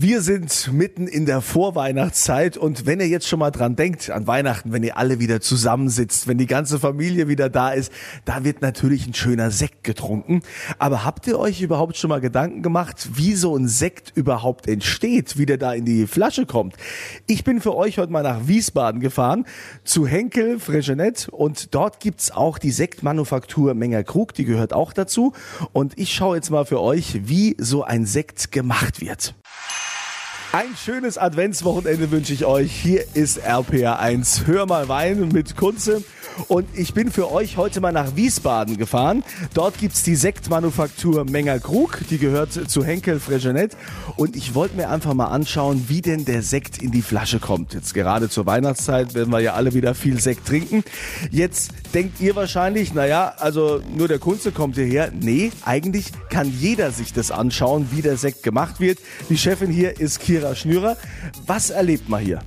Wir sind mitten in der Vorweihnachtszeit und wenn ihr jetzt schon mal dran denkt, an Weihnachten, wenn ihr alle wieder zusammensitzt, wenn die ganze Familie wieder da ist, da wird natürlich ein schöner Sekt getrunken. Aber habt ihr euch überhaupt schon mal Gedanken gemacht, wie so ein Sekt überhaupt entsteht, wie der da in die Flasche kommt? Ich bin für euch heute mal nach Wiesbaden gefahren, zu Henkel Fregenet und dort gibt's auch die Sektmanufaktur Menger Krug, die gehört auch dazu. Und ich schaue jetzt mal für euch, wie so ein Sekt gemacht wird. Ein schönes Adventswochenende wünsche ich euch. Hier ist RPR1. Hör mal Wein mit Kunze. Und ich bin für euch heute mal nach Wiesbaden gefahren. Dort gibt's die Sektmanufaktur Menger Krug. Die gehört zu Henkel Fregenet. Und ich wollte mir einfach mal anschauen, wie denn der Sekt in die Flasche kommt. Jetzt gerade zur Weihnachtszeit werden wir ja alle wieder viel Sekt trinken. Jetzt denkt ihr wahrscheinlich, naja, also nur der Kunze kommt hierher. Nee, eigentlich kann jeder sich das anschauen, wie der Sekt gemacht wird. Die Chefin hier ist Kira Schnürer. Was erlebt man hier?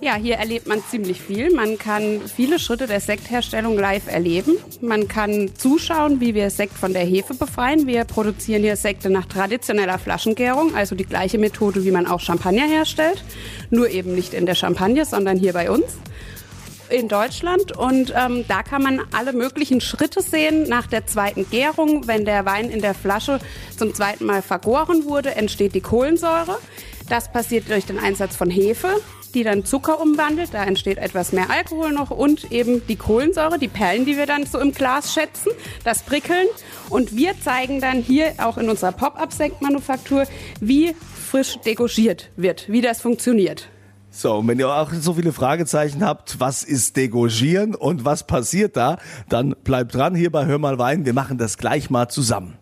Ja, hier erlebt man ziemlich viel. Man kann viele Schritte der Sektherstellung live erleben. Man kann zuschauen, wie wir Sekt von der Hefe befreien. Wir produzieren hier Sekte nach traditioneller Flaschengärung, also die gleiche Methode, wie man auch Champagner herstellt. Nur eben nicht in der Champagne, sondern hier bei uns in Deutschland und ähm, da kann man alle möglichen Schritte sehen nach der zweiten Gärung. Wenn der Wein in der Flasche zum zweiten Mal vergoren wurde, entsteht die Kohlensäure. Das passiert durch den Einsatz von Hefe die dann Zucker umwandelt. Da entsteht etwas mehr Alkohol noch und eben die Kohlensäure, die Perlen, die wir dann so im Glas schätzen, das Prickeln. Und wir zeigen dann hier auch in unserer Pop-Up-Sektmanufaktur, wie frisch degorgiert wird, wie das funktioniert. So, und wenn ihr auch so viele Fragezeichen habt, was ist Degorgieren und was passiert da, dann bleibt dran hier bei Hör mal Wein. Wir machen das gleich mal zusammen.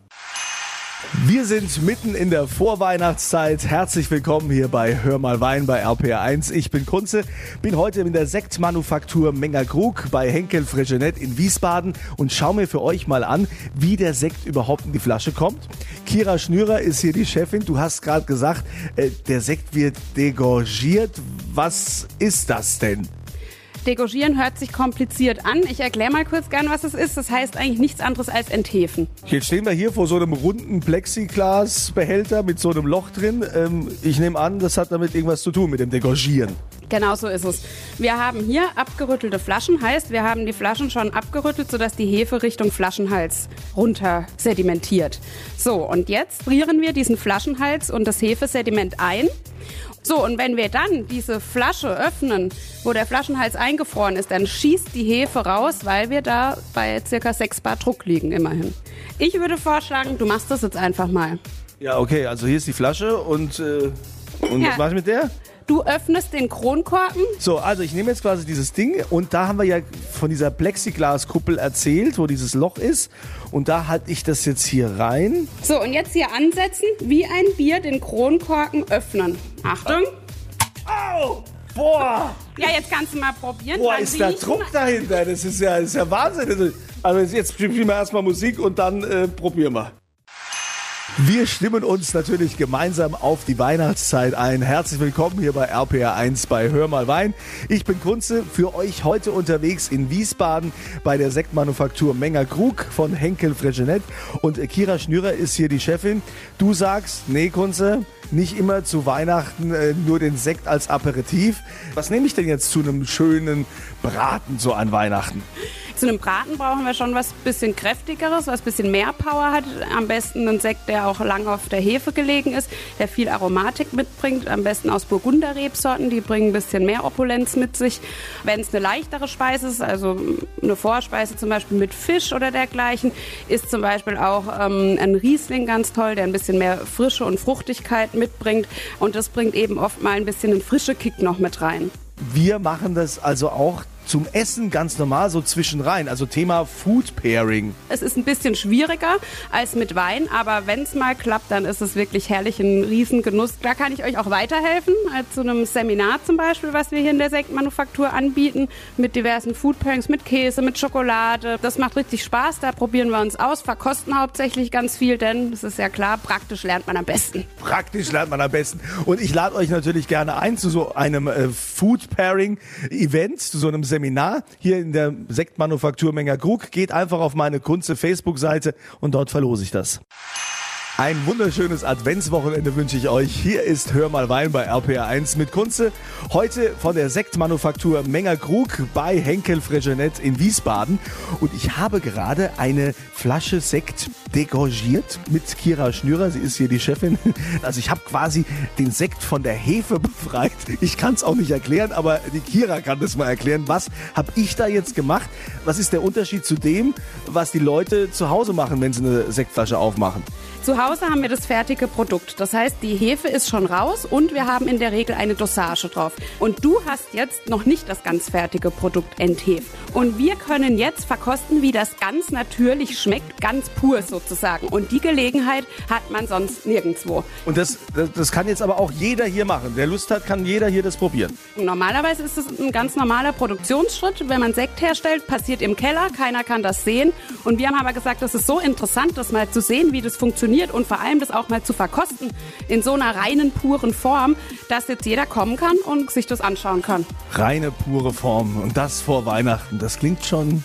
Wir sind mitten in der Vorweihnachtszeit. Herzlich willkommen hier bei Hör mal Wein bei RPR1. Ich bin Kunze, bin heute in der Sektmanufaktur Menger Krug bei Henkel Fregenet in Wiesbaden und schau mir für euch mal an, wie der Sekt überhaupt in die Flasche kommt. Kira Schnürer ist hier die Chefin. Du hast gerade gesagt, äh, der Sekt wird degorgiert. Was ist das denn? Degorgieren hört sich kompliziert an. Ich erkläre mal kurz gern, was es ist. Das heißt eigentlich nichts anderes als enthefen. Jetzt stehen wir hier vor so einem runden Plexiglasbehälter mit so einem Loch drin. Ähm, ich nehme an, das hat damit irgendwas zu tun mit dem Degorgieren. Genau so ist es. Wir haben hier abgerüttelte Flaschen, heißt, wir haben die Flaschen schon abgerüttelt, sodass die Hefe Richtung Flaschenhals runter sedimentiert. So, und jetzt frieren wir diesen Flaschenhals und das Hefesediment ein. So, und wenn wir dann diese Flasche öffnen, wo der Flaschenhals eingefroren ist, dann schießt die Hefe raus, weil wir da bei circa 6 Bar Druck liegen, immerhin. Ich würde vorschlagen, du machst das jetzt einfach mal. Ja, okay, also hier ist die Flasche und, äh, und Ja. was mache ich mit der? Du öffnest den Kronkorken. So, also ich nehme jetzt quasi dieses Ding und da haben wir ja von dieser Plexiglaskuppel erzählt, wo dieses Loch ist. Und da halte ich das jetzt hier rein. So, und jetzt hier ansetzen, wie ein Bier den Kronkorken öffnen. Achtung. Au! Boah! Ja, jetzt kannst du mal probieren. Boah, ist der. Druck dahinter. Das ist ja, das ist ja Wahnsinn. Also jetzt spielen wir erstmal Musik und dann äh, probieren wir. Wir stimmen uns natürlich gemeinsam auf die Weihnachtszeit ein. Herzlich willkommen hier bei RPR1 bei Hör mal Wein. Ich bin Kunze, für euch heute unterwegs in Wiesbaden bei der Sektmanufaktur Menger Krug von Henkel Fregenet. Und Kira Schnürer ist hier die Chefin. Du sagst, nee Kunze, nicht immer zu Weihnachten äh, nur den Sekt als Aperitif. Was nehme ich denn jetzt zu einem schönen Braten so an Weihnachten? Zu einem Braten brauchen wir schon was bisschen kräftigeres, was bisschen mehr Power hat. Am besten ein Sekt, der auch lang auf der Hefe gelegen ist, der viel Aromatik mitbringt. Am besten aus Burgunderrebsorten, die bringen ein bisschen mehr Opulenz mit sich. Wenn es eine leichtere Speise ist, also eine Vorspeise zum Beispiel mit Fisch oder dergleichen, ist zum Beispiel auch ähm, ein Riesling ganz toll, der ein bisschen mehr Frische und Fruchtigkeit mitbringt. Und das bringt eben oft mal ein bisschen einen frischen Kick noch mit rein. Wir machen das also auch zum Essen ganz normal, so zwischenrein. Also Thema Food Pairing. Es ist ein bisschen schwieriger als mit Wein, aber wenn es mal klappt, dann ist es wirklich herrlich, ein Riesengenuss. Da kann ich euch auch weiterhelfen, zu einem Seminar zum Beispiel, was wir hier in der Sektmanufaktur anbieten, mit diversen Food Pairings, mit Käse, mit Schokolade. Das macht richtig Spaß, da probieren wir uns aus, verkosten hauptsächlich ganz viel, denn das ist ja klar, praktisch lernt man am besten. Praktisch lernt man am besten. Und ich lade euch natürlich gerne ein zu so einem äh, Food Pairing Event, zu so einem Seminar hier in der Sektmanufaktur Menger Krug. Geht einfach auf meine Kunze Facebook-Seite und dort verlose ich das. Ein wunderschönes Adventswochenende wünsche ich euch. Hier ist Hör mal Wein bei RPR1 mit Kunze. Heute von der Sektmanufaktur Menger Krug bei Henkel Fregenet in Wiesbaden. Und ich habe gerade eine Flasche Sekt degorgiert mit Kira Schnürer. Sie ist hier die Chefin. Also ich habe quasi den Sekt von der Hefe befreit. Ich kann es auch nicht erklären, aber die Kira kann das mal erklären. Was habe ich da jetzt gemacht? Was ist der Unterschied zu dem, was die Leute zu Hause machen, wenn sie eine Sektflasche aufmachen? Zu Hause haben wir das fertige Produkt. Das heißt, die Hefe ist schon raus und wir haben in der Regel eine Dosage drauf. Und du hast jetzt noch nicht das ganz fertige Produkt entheft. Und wir können jetzt verkosten, wie das ganz natürlich schmeckt, ganz pur sozusagen. Und die Gelegenheit hat man sonst nirgendwo. Und das, das, das kann jetzt aber auch jeder hier machen. Wer Lust hat, kann jeder hier das probieren. Normalerweise ist es ein ganz normaler Produktionsschritt. Wenn man Sekt herstellt, passiert im Keller, keiner kann das sehen. Und wir haben aber gesagt, das ist so interessant, das mal zu sehen, wie das funktioniert funktioniert und vor allem das auch mal zu verkosten in so einer reinen, puren Form, dass jetzt jeder kommen kann und sich das anschauen kann. Reine, pure Form und das vor Weihnachten, das klingt schon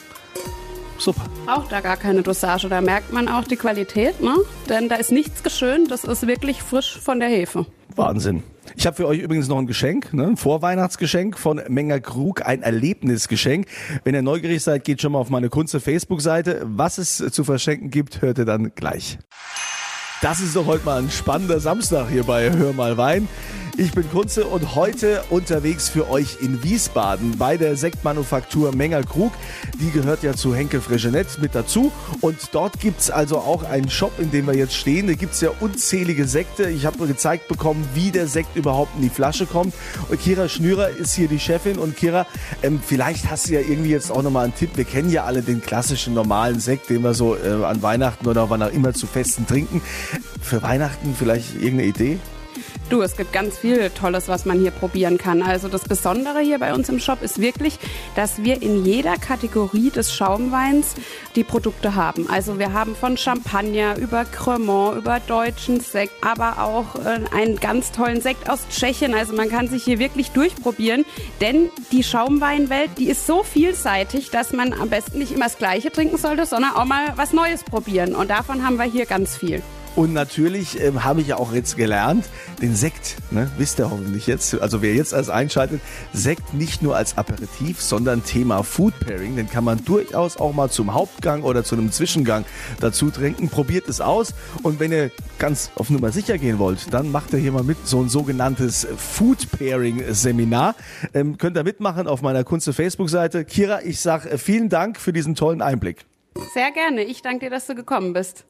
super. Auch da gar keine Dosage, da merkt man auch die Qualität, ne? Denn da ist nichts geschönt, das ist wirklich frisch von der Hefe. Wahnsinn. Ich habe für euch übrigens noch ein Geschenk, ne? ein Vorweihnachtsgeschenk von Menger Krug, ein Erlebnisgeschenk. Wenn ihr neugierig seid, geht schon mal auf meine Kunze Facebook-Seite. Was es zu verschenken gibt, hört ihr dann gleich. Das ist doch heute mal ein spannender Samstag hier bei Hör mal Wein. Ich bin Kunze und heute unterwegs für euch in Wiesbaden bei der Sektmanufaktur Menger Krug. Die gehört ja zu Henkel Fregenet mit dazu. Und dort gibt es also auch einen Shop, in dem wir jetzt stehen. Da gibt es ja unzählige Sekte. Ich habe gezeigt bekommen, wie der Sekt überhaupt in die Flasche kommt. Und Kira Schnürer ist hier die Chefin. Und Kira, ähm, vielleicht hast du ja irgendwie jetzt auch nochmal einen Tipp. Wir kennen ja alle den klassischen normalen Sekt, den wir so äh, an Weihnachten oder wann auch immer zu Festen trinken. Für Weihnachten vielleicht irgendeine Idee? Du, es gibt ganz viel Tolles, was man hier probieren kann. Also das Besondere hier bei uns im Shop ist wirklich, dass wir in jeder Kategorie des Schaumweins die Produkte haben. Also wir haben von Champagner über Cremant, über deutschen Sekt, aber auch äh, einen ganz tollen Sekt aus Tschechien. Also man kann sich hier wirklich durchprobieren, denn die Schaumweinwelt, die ist so vielseitig, dass man am besten nicht immer das Gleiche trinken sollte, sondern auch mal was Neues probieren. Und davon haben wir hier ganz viel. Und natürlich ähm, habe ich ja auch jetzt gelernt, den Sekt, ne, wisst ihr hoffentlich jetzt, also wer jetzt als einschaltet, Sekt nicht nur als Aperitif, sondern Thema Food Pairing, den kann man durchaus auch mal zum Hauptgang oder zu einem Zwischengang dazu trinken. Probiert es aus und wenn ihr ganz auf Nummer sicher gehen wollt, dann macht ihr hier mal mit so ein sogenanntes Food Pairing Seminar. Ähm, könnt ihr mitmachen auf meiner Kunze Facebook-Seite. Kira, ich sage äh, vielen Dank für diesen tollen Einblick. Sehr gerne. Ich danke dir, dass du gekommen bist.